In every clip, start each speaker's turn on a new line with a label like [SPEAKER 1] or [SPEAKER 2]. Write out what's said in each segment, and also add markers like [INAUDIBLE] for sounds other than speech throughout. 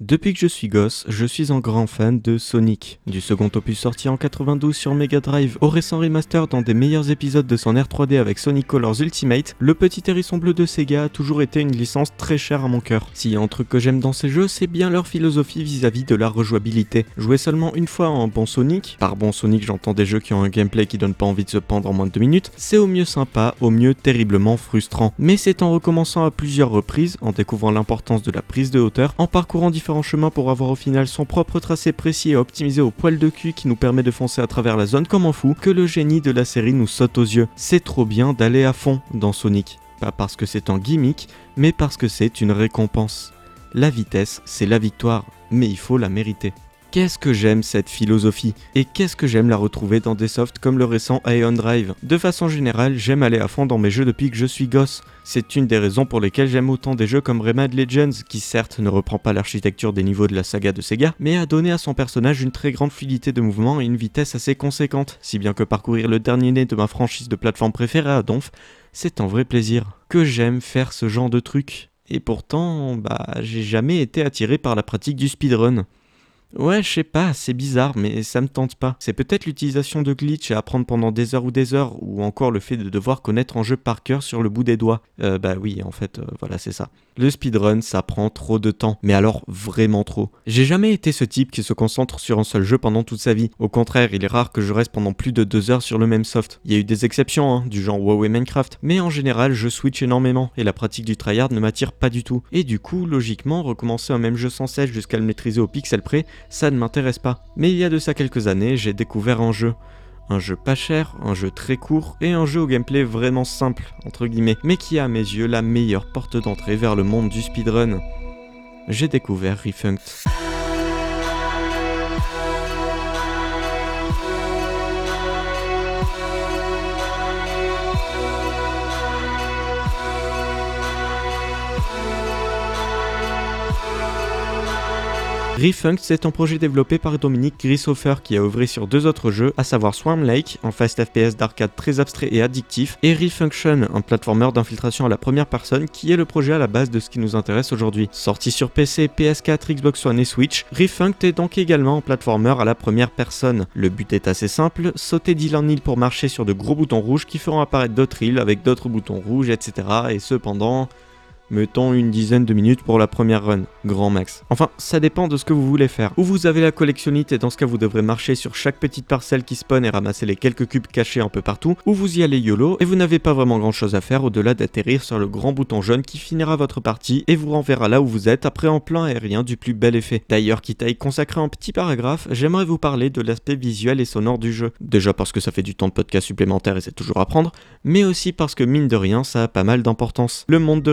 [SPEAKER 1] Depuis que je suis gosse, je suis un grand fan de Sonic. Du second opus sorti en 92 sur Mega Drive au récent remaster dans des meilleurs épisodes de son R3D avec Sonic Colors Ultimate, le petit hérisson bleu de Sega a toujours été une licence très chère à mon cœur. S'il y a un truc que j'aime dans ces jeux, c'est bien leur philosophie vis-à-vis de la rejouabilité. Jouer seulement une fois en bon Sonic, par bon Sonic j'entends des jeux qui ont un gameplay qui donne pas envie de se pendre en moins de 2 minutes, c'est au mieux sympa, au mieux terriblement frustrant. Mais c'est en recommençant à plusieurs reprises, en découvrant l'importance de la prise de hauteur, en parcourant différents chemin pour avoir au final son propre tracé précis et optimisé au poil de cul qui nous permet de foncer à travers la zone comme un fou, que le génie de la série nous saute aux yeux. C'est trop bien d'aller à fond dans Sonic. Pas parce que c'est un gimmick, mais parce que c'est une récompense. La vitesse, c'est la victoire, mais il faut la mériter. Qu'est-ce que j'aime cette philosophie et qu'est-ce que j'aime la retrouver dans des softs comme le récent Aeon Drive? De façon générale, j'aime aller à fond dans mes jeux depuis que je suis gosse. C'est une des raisons pour lesquelles j'aime autant des jeux comme Rayman Legends, qui certes ne reprend pas l'architecture des niveaux de la saga de Sega, mais a donné à son personnage une très grande fluidité de mouvement et une vitesse assez conséquente, si bien que parcourir le dernier né de ma franchise de plateforme préférée à Donf, c'est un vrai plaisir. Que j'aime faire ce genre de trucs? Et pourtant, bah, j'ai jamais été attiré par la pratique du speedrun. Ouais, je sais pas, c'est bizarre, mais ça me tente pas. C'est peut-être l'utilisation de glitch à apprendre pendant des heures ou des heures, ou encore le fait de devoir connaître un jeu par cœur sur le bout des doigts. Euh, bah oui, en fait, euh, voilà, c'est ça. Le speedrun, ça prend trop de temps, mais alors vraiment trop. J'ai jamais été ce type qui se concentre sur un seul jeu pendant toute sa vie. Au contraire, il est rare que je reste pendant plus de deux heures sur le même soft. Il y a eu des exceptions, hein, du genre WoW Minecraft, mais en général, je switch énormément, et la pratique du tryhard ne m'attire pas du tout. Et du coup, logiquement, recommencer un même jeu sans cesse jusqu'à le maîtriser au pixel près, ça ne m'intéresse pas. Mais il y a de ça quelques années, j'ai découvert un jeu. Un jeu pas cher, un jeu très court et un jeu au gameplay vraiment simple, entre guillemets, mais qui a à mes yeux la meilleure porte d'entrée vers le monde du speedrun. J'ai découvert Refunked. Refunked, c'est un projet développé par Dominique Grishofer qui a œuvré sur deux autres jeux, à savoir Swarm Lake, un fast FPS d'arcade très abstrait et addictif, et Refunction, un platformer d'infiltration à la première personne qui est le projet à la base de ce qui nous intéresse aujourd'hui. Sorti sur PC, PS4, Xbox One et Switch, Refunked est donc également un platformer à la première personne. Le but est assez simple, sauter d'île en île pour marcher sur de gros boutons rouges qui feront apparaître d'autres îles avec d'autres boutons rouges, etc. Et cependant mettons une dizaine de minutes pour la première run, grand max. Enfin, ça dépend de ce que vous voulez faire. Ou vous avez la collectionnite et dans ce cas vous devrez marcher sur chaque petite parcelle qui spawn et ramasser les quelques cubes cachés un peu partout, ou vous y allez YOLO et vous n'avez pas vraiment grand chose à faire au-delà d'atterrir sur le grand bouton jaune qui finira votre partie et vous renverra là où vous êtes après en plan aérien du plus bel effet. D'ailleurs, quitte à y consacrer un petit paragraphe, j'aimerais vous parler de l'aspect visuel et sonore du jeu. Déjà parce que ça fait du temps de podcast supplémentaire et c'est toujours à prendre, mais aussi parce que mine de rien ça a pas mal d'importance. Le monde de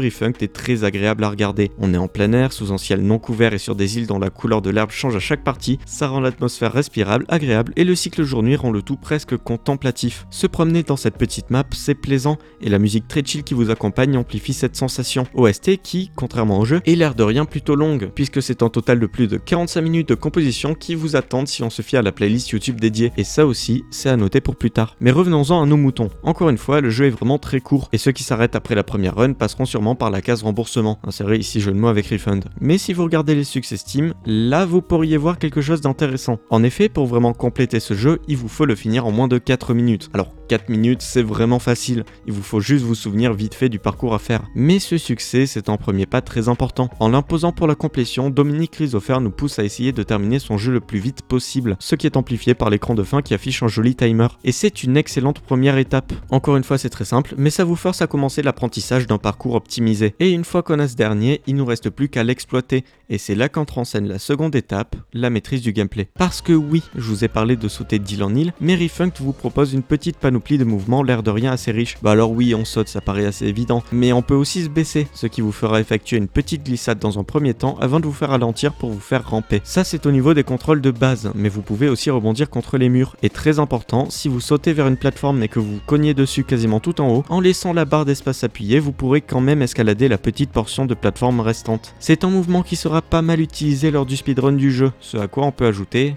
[SPEAKER 1] Très agréable à regarder. On est en plein air, sous un ciel non couvert et sur des îles dont la couleur de l'herbe change à chaque partie, ça rend l'atmosphère respirable, agréable et le cycle jour-nuit rend le tout presque contemplatif. Se promener dans cette petite map, c'est plaisant et la musique très chill qui vous accompagne amplifie cette sensation. OST qui, contrairement au jeu, est l'air de rien plutôt longue, puisque c'est un total de plus de 45 minutes de composition qui vous attendent si on se fie à la playlist YouTube dédiée. Et ça aussi, c'est à noter pour plus tard. Mais revenons-en à nos moutons. Encore une fois, le jeu est vraiment très court, et ceux qui s'arrêtent après la première run passeront sûrement par la case remboursement. C'est vrai, ici jeu de mots avec Refund. Mais si vous regardez les succès Steam, là vous pourriez voir quelque chose d'intéressant. En effet, pour vraiment compléter ce jeu, il vous faut le finir en moins de 4 minutes. Alors 4 minutes, c'est vraiment facile. Il vous faut juste vous souvenir vite fait du parcours à faire. Mais ce succès, c'est un premier pas très important. En l'imposant pour la complétion, Dominique Chrysofer nous pousse à essayer de terminer son jeu le plus vite possible, ce qui est amplifié par l'écran de fin qui affiche un joli timer. Et c'est une excellente première étape. Encore une fois, c'est très simple, mais ça vous force à commencer l'apprentissage d'un parcours optimisé. Et une fois qu'on a ce dernier, il nous reste plus qu'à l'exploiter. Et c'est là qu'entre en scène la seconde étape, la maîtrise du gameplay. Parce que oui, je vous ai parlé de sauter d'île en île, mais Refunked vous propose une petite panoplie de mouvements, l'air de rien assez riche. Bah alors oui, on saute, ça paraît assez évident, mais on peut aussi se baisser, ce qui vous fera effectuer une petite glissade dans un premier temps avant de vous faire ralentir pour vous faire ramper. Ça c'est au niveau des contrôles de base, mais vous pouvez aussi rebondir contre les murs. Et très important, si vous sautez vers une plateforme et que vous cognez dessus quasiment tout en haut, en laissant la barre d'espace appuyée, vous pourrez quand même escalader la petite portion de plateforme restante. C'est un mouvement qui sera pas mal utilisé lors du speedrun du jeu, ce à quoi on peut ajouter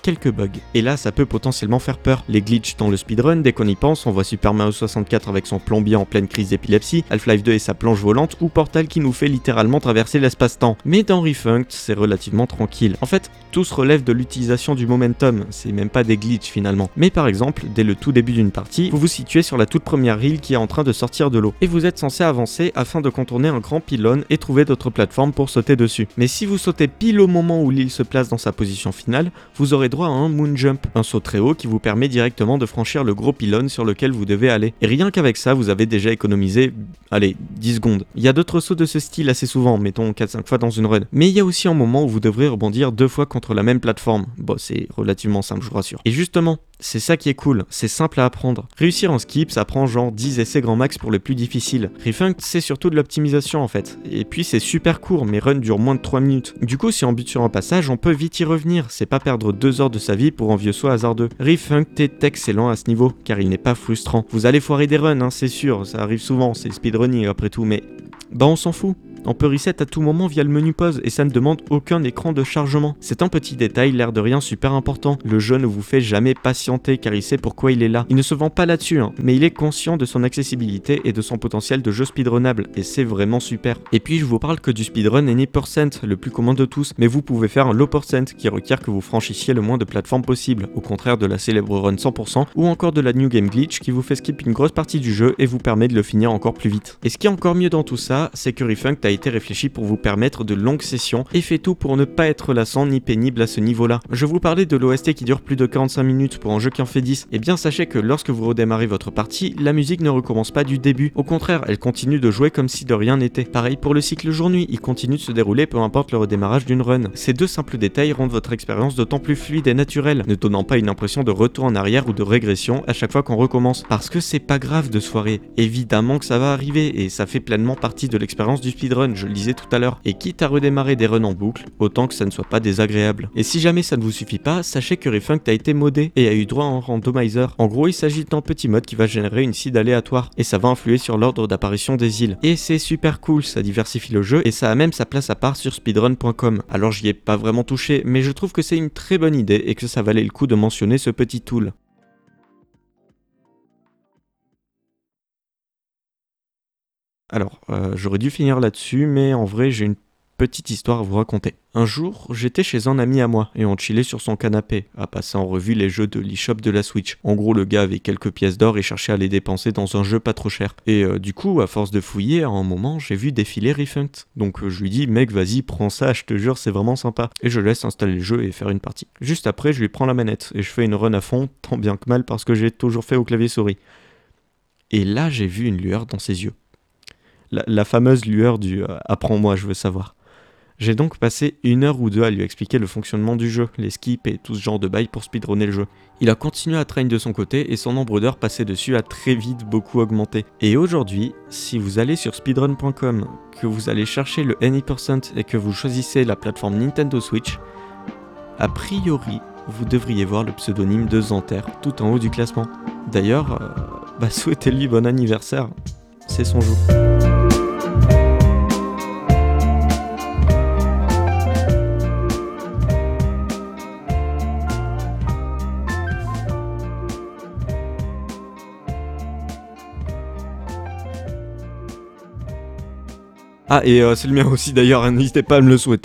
[SPEAKER 1] quelques bugs. Et là, ça peut potentiellement faire peur. Les glitches dans le speedrun, dès qu'on y pense, on voit Super Mario 64 avec son plombier en pleine crise d'épilepsie, Half-Life 2 et sa planche volante, ou Portal qui nous fait littéralement traverser l'espace-temps. Mais dans Refunked, c'est relativement tranquille. En fait, tout se relève de l'utilisation du momentum, c'est même pas des glitches finalement. Mais par exemple, dès le tout début d'une partie, vous vous situez sur la toute première île qui est en train de sortir de l'eau, et vous êtes censé avancer afin de contourner un grand pylône et trouver d'autres plateformes pour sauter dessus. Mais si vous sautez pile au moment où l'île se place dans sa position finale, vous aurez droit à un moon jump, un saut très haut qui vous permet directement de franchir le gros pylône sur lequel vous devez aller. Et rien qu'avec ça, vous avez déjà économisé, allez, 10 secondes. Il y a d'autres sauts de ce style assez souvent, mettons 4-5 fois dans une run. Mais il y a aussi un moment où vous devrez rebondir deux fois contre la même plateforme. Bon, c'est relativement simple, je vous rassure. Et justement, c'est ça qui est cool, c'est simple à apprendre. Réussir en skip, ça prend genre 10 essais grand max pour le plus difficile. Refunk, c'est surtout de l'optimisation en fait. Et puis c'est super court, mes runs durent moins de 3 minutes. Du coup, si on bute sur un passage, on peut vite y revenir. C'est pas perdre 2 heures de sa vie pour un vieux saut hasardeux. Refunk est excellent à ce niveau, car il n'est pas frustrant. Vous allez foirer des runs, hein, c'est sûr, ça arrive souvent, c'est speedrunning après tout, mais bah on s'en fout. On peut reset à tout moment via le menu pause et ça ne demande aucun écran de chargement. C'est un petit détail, l'air de rien super important. Le jeu ne vous fait jamais patienter car il sait pourquoi il est là. Il ne se vend pas là-dessus, hein, mais il est conscient de son accessibilité et de son potentiel de jeu speedrunnable et c'est vraiment super. Et puis je vous parle que du speedrun any percent, le plus commun de tous, mais vous pouvez faire un low percent qui requiert que vous franchissiez le moins de plateformes possible, au contraire de la célèbre run 100% ou encore de la New Game Glitch qui vous fait skip une grosse partie du jeu et vous permet de le finir encore plus vite. Et ce qui est encore mieux dans tout ça, c'est que Refunk été réfléchi pour vous permettre de longues sessions et fait tout pour ne pas être lassant ni pénible à ce niveau-là. Je vous parlais de l'OST qui dure plus de 45 minutes pour un jeu qui en fait 10. Et eh bien sachez que lorsque vous redémarrez votre partie, la musique ne recommence pas du début. Au contraire, elle continue de jouer comme si de rien n'était. Pareil pour le cycle jour-nuit, il continue de se dérouler peu importe le redémarrage d'une run. Ces deux simples détails rendent votre expérience d'autant plus fluide et naturelle, ne donnant pas une impression de retour en arrière ou de régression à chaque fois qu'on recommence. Parce que c'est pas grave de se foirer. Évidemment que ça va arriver et ça fait pleinement partie de l'expérience du speedrun, je le disais tout à l'heure. Et quitte à redémarrer des runs en boucle, autant que ça ne soit pas désagréable. Et si jamais ça ne vous suffit pas, sachez que Refunk a été modé et a eu droit à un randomizer. En gros, il s'agit d'un petit mode qui va générer une seed aléatoire et ça va influer sur l'ordre d'apparition des îles. Et c'est super cool, ça diversifie le jeu et ça a même sa place à part sur speedrun.com. Alors j'y ai pas vraiment touché, mais je trouve que c'est une très bonne idée et que ça valait le coup de mentionner ce petit tool. Alors, euh, j'aurais dû finir là-dessus, mais en vrai, j'ai une petite histoire à vous raconter. Un jour, j'étais chez un ami à moi et on chillait sur son canapé, à passer en revue les jeux de l'eShop de la Switch. En gros, le gars avait quelques pièces d'or et cherchait à les dépenser dans un jeu pas trop cher. Et euh, du coup, à force de fouiller, à un moment, j'ai vu défiler Refunked. Donc euh, je lui dis, mec, vas-y, prends ça, je te jure, c'est vraiment sympa. Et je laisse installer le jeu et faire une partie. Juste après, je lui prends la manette et je fais une run à fond, tant bien que mal parce que j'ai toujours fait au clavier souris. Et là, j'ai vu une lueur dans ses yeux la, fameuse lueur du euh, apprends-moi, je veux savoir. J'ai donc passé une heure ou deux à lui expliquer le fonctionnement du jeu, les skips et tout ce genre de bail pour speedrunner le jeu. Il a continué à traîner de son côté et son nombre d'heures passées dessus a très vite beaucoup augmenté. Et aujourd'hui, si vous allez sur speedrun.com, que vous allez chercher le Any% et que vous choisissez la plateforme Nintendo Switch, a priori, vous devriez voir le pseudonyme de Zanter tout en haut du classement. D'ailleurs, euh, bah [LAUGHS] souhaitez-lui bon anniversaire, c'est son jour. Ah, et euh, c'est le mien aussi d'ailleurs, [LAUGHS] n'hésitez pas à me le souhaiter.